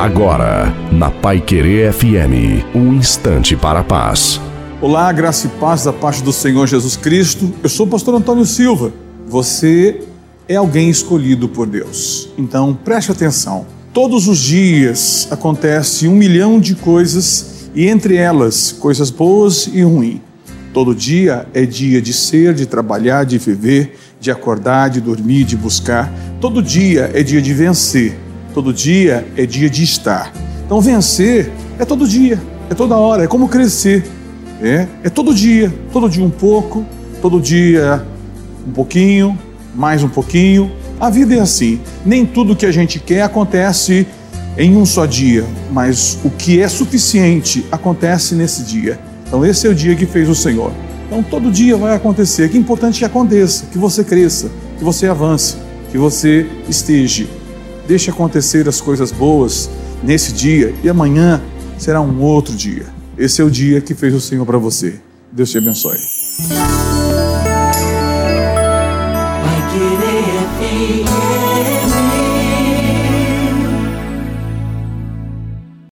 Agora, na Pai Querer FM, um instante para a paz. Olá, graça e paz da parte do Senhor Jesus Cristo. Eu sou o pastor Antônio Silva. Você é alguém escolhido por Deus. Então preste atenção. Todos os dias acontece um milhão de coisas e entre elas coisas boas e ruins. Todo dia é dia de ser, de trabalhar, de viver, de acordar, de dormir, de buscar. Todo dia é dia de vencer. Todo dia é dia de estar. Então vencer é todo dia, é toda hora, é como crescer. É, é todo dia, todo dia um pouco, todo dia um pouquinho, mais um pouquinho. A vida é assim. Nem tudo que a gente quer acontece em um só dia, mas o que é suficiente acontece nesse dia. Então, esse é o dia que fez o Senhor. Então, todo dia vai acontecer. Que importante que aconteça, que você cresça, que você avance, que você esteja. Deixe acontecer as coisas boas nesse dia e amanhã será um outro dia. Esse é o dia que fez o Senhor para você. Deus te abençoe. Vai querer